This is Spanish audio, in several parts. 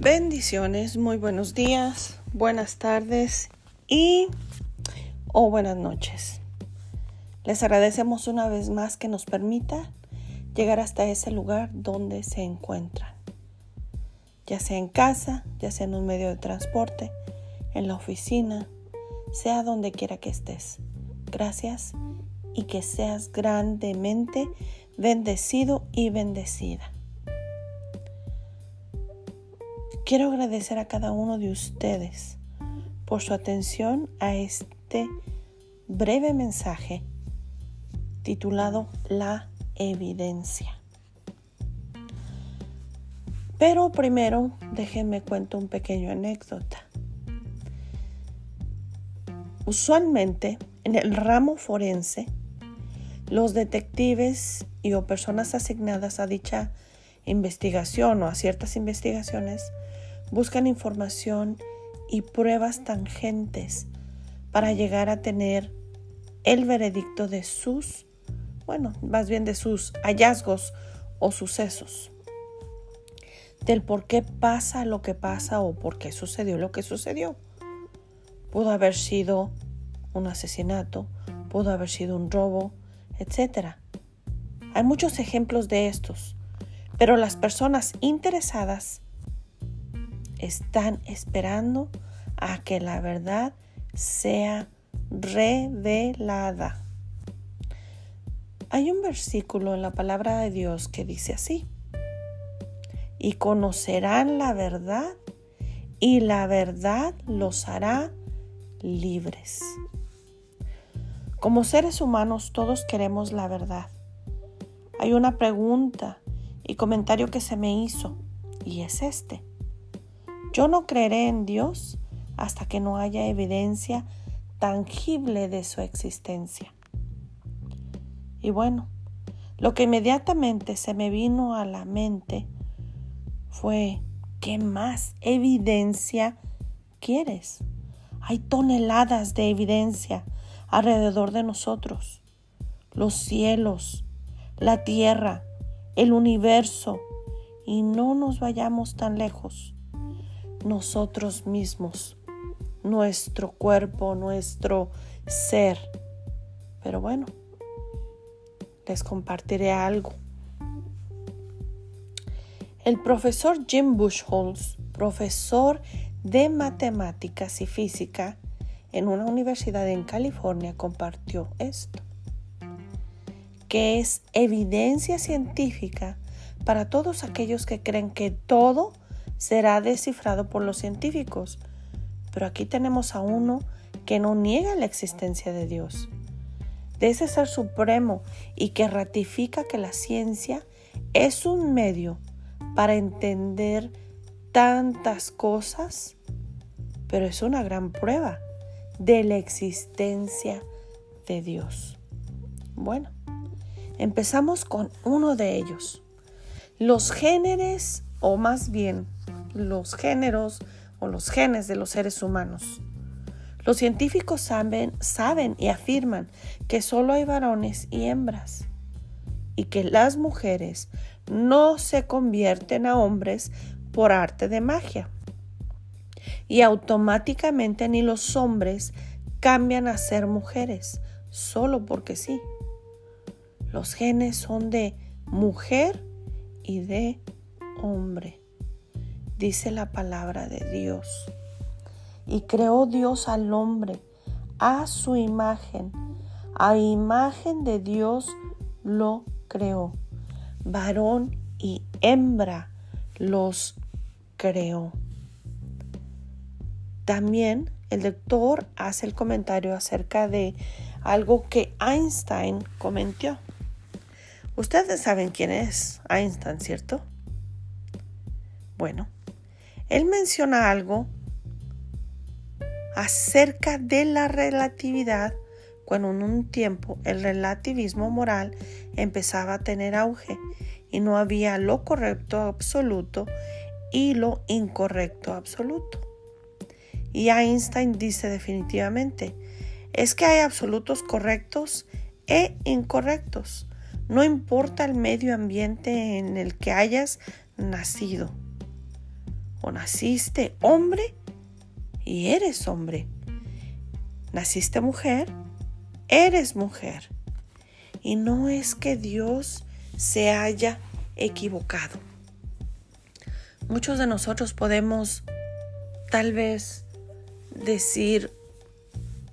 Bendiciones, muy buenos días, buenas tardes y o buenas noches. Les agradecemos una vez más que nos permita llegar hasta ese lugar donde se encuentran, ya sea en casa, ya sea en un medio de transporte, en la oficina, sea donde quiera que estés. Gracias y que seas grandemente bendecido y bendecida. Quiero agradecer a cada uno de ustedes por su atención a este breve mensaje titulado La evidencia. Pero primero déjenme cuento un pequeño anécdota. Usualmente en el ramo forense, los detectives y o personas asignadas a dicha investigación o a ciertas investigaciones buscan información y pruebas tangentes para llegar a tener el veredicto de sus, bueno, más bien de sus hallazgos o sucesos, del por qué pasa lo que pasa o por qué sucedió lo que sucedió. Pudo haber sido un asesinato, pudo haber sido un robo, etc. Hay muchos ejemplos de estos, pero las personas interesadas están esperando a que la verdad sea revelada. Hay un versículo en la palabra de Dios que dice así, y conocerán la verdad y la verdad los hará libres. Como seres humanos todos queremos la verdad. Hay una pregunta y comentario que se me hizo y es este. Yo no creeré en Dios hasta que no haya evidencia tangible de su existencia. Y bueno, lo que inmediatamente se me vino a la mente fue, ¿qué más evidencia quieres? Hay toneladas de evidencia alrededor de nosotros. Los cielos, la tierra, el universo. Y no nos vayamos tan lejos nosotros mismos, nuestro cuerpo, nuestro ser. Pero bueno, les compartiré algo. El profesor Jim Bushholz, profesor de matemáticas y física en una universidad en California, compartió esto, que es evidencia científica para todos aquellos que creen que todo será descifrado por los científicos. Pero aquí tenemos a uno que no niega la existencia de Dios, de ese ser supremo y que ratifica que la ciencia es un medio para entender tantas cosas, pero es una gran prueba de la existencia de Dios. Bueno, empezamos con uno de ellos. Los géneros, o más bien los géneros o los genes de los seres humanos. Los científicos saben, saben y afirman que solo hay varones y hembras y que las mujeres no se convierten a hombres por arte de magia. Y automáticamente ni los hombres cambian a ser mujeres solo porque sí. Los genes son de mujer y de hombre dice la palabra de Dios. Y creó Dios al hombre a su imagen. A imagen de Dios lo creó. Varón y hembra los creó. También el doctor hace el comentario acerca de algo que Einstein comentó. Ustedes saben quién es Einstein, ¿cierto? Bueno, él menciona algo acerca de la relatividad cuando en un tiempo el relativismo moral empezaba a tener auge y no había lo correcto absoluto y lo incorrecto absoluto. Y Einstein dice definitivamente, es que hay absolutos correctos e incorrectos. No importa el medio ambiente en el que hayas nacido. O naciste hombre y eres hombre. Naciste mujer, eres mujer. Y no es que Dios se haya equivocado. Muchos de nosotros podemos tal vez decir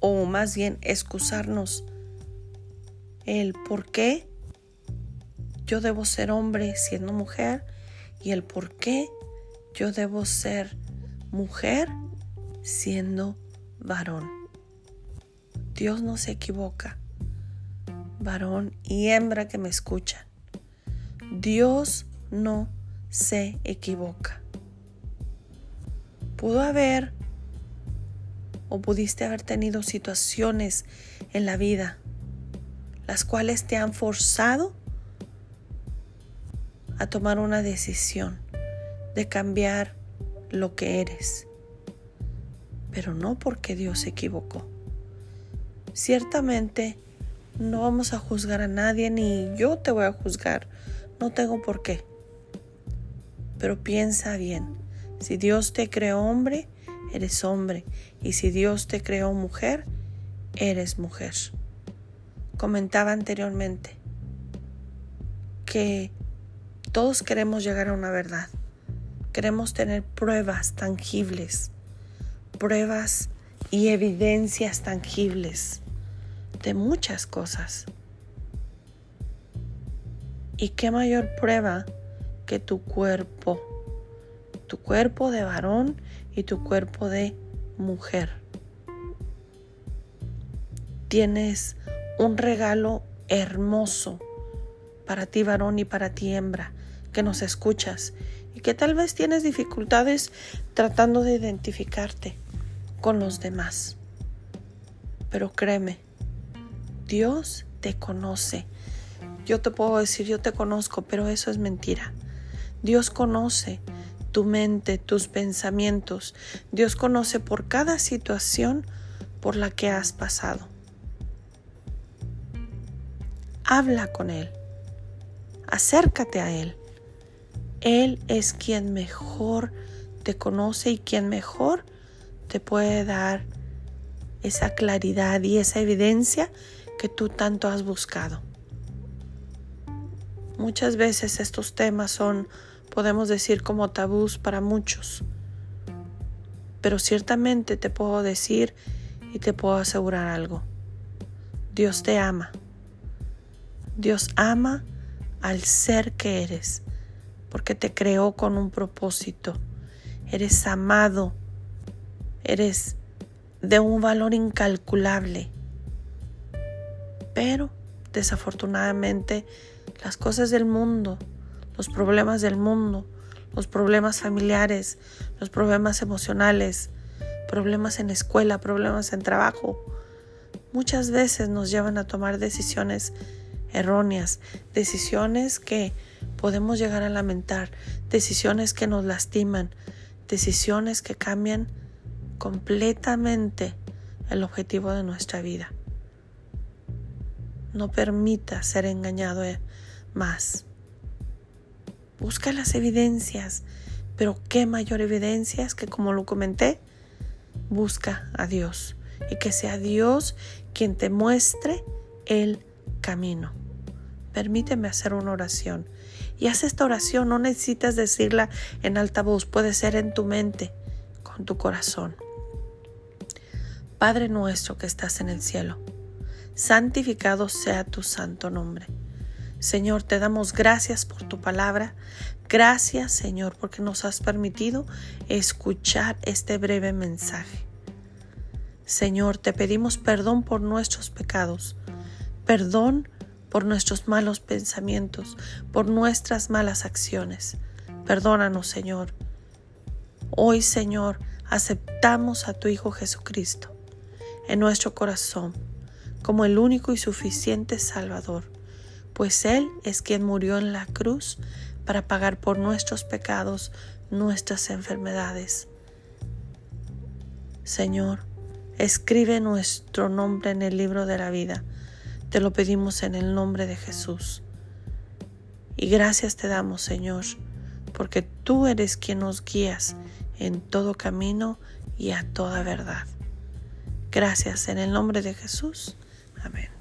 o más bien excusarnos el por qué yo debo ser hombre siendo mujer y el por qué yo debo ser mujer siendo varón. Dios no se equivoca, varón y hembra que me escuchan. Dios no se equivoca. Pudo haber o pudiste haber tenido situaciones en la vida las cuales te han forzado a tomar una decisión de cambiar lo que eres, pero no porque Dios se equivocó. Ciertamente no vamos a juzgar a nadie ni yo te voy a juzgar, no tengo por qué. Pero piensa bien, si Dios te creó hombre, eres hombre, y si Dios te creó mujer, eres mujer. Comentaba anteriormente que todos queremos llegar a una verdad, queremos tener pruebas tangibles, pruebas y evidencias tangibles de muchas cosas. ¿Y qué mayor prueba que tu cuerpo, tu cuerpo de varón y tu cuerpo de mujer. Tienes un regalo hermoso para ti varón y para ti hembra que nos escuchas y que tal vez tienes dificultades tratando de identificarte con los demás. Pero créeme, Dios te conoce. Yo te puedo decir, yo te conozco, pero eso es mentira. Dios conoce tu mente, tus pensamientos. Dios conoce por cada situación por la que has pasado. Habla con Él. Acércate a Él. Él es quien mejor te conoce y quien mejor te puede dar esa claridad y esa evidencia que tú tanto has buscado. Muchas veces estos temas son, podemos decir, como tabús para muchos. Pero ciertamente te puedo decir y te puedo asegurar algo. Dios te ama. Dios ama al ser que eres, porque te creó con un propósito. Eres amado. Eres de un valor incalculable. Pero, desafortunadamente, las cosas del mundo, los problemas del mundo, los problemas familiares, los problemas emocionales, problemas en escuela, problemas en trabajo, muchas veces nos llevan a tomar decisiones erróneas, decisiones que podemos llegar a lamentar, decisiones que nos lastiman, decisiones que cambian completamente el objetivo de nuestra vida. No permita ser engañado eh, más. Busca las evidencias, pero qué mayor evidencias que como lo comenté, busca a Dios y que sea Dios quien te muestre el camino. Permíteme hacer una oración. Y haz esta oración, no necesitas decirla en alta voz, puede ser en tu mente, con tu corazón. Padre nuestro que estás en el cielo, santificado sea tu santo nombre. Señor, te damos gracias por tu palabra. Gracias, Señor, porque nos has permitido escuchar este breve mensaje. Señor, te pedimos perdón por nuestros pecados, perdón por nuestros malos pensamientos, por nuestras malas acciones. Perdónanos, Señor. Hoy, Señor, aceptamos a tu Hijo Jesucristo en nuestro corazón como el único y suficiente Salvador pues Él es quien murió en la cruz para pagar por nuestros pecados, nuestras enfermedades. Señor, escribe nuestro nombre en el libro de la vida. Te lo pedimos en el nombre de Jesús. Y gracias te damos, Señor, porque tú eres quien nos guías en todo camino y a toda verdad. Gracias en el nombre de Jesús. Amén.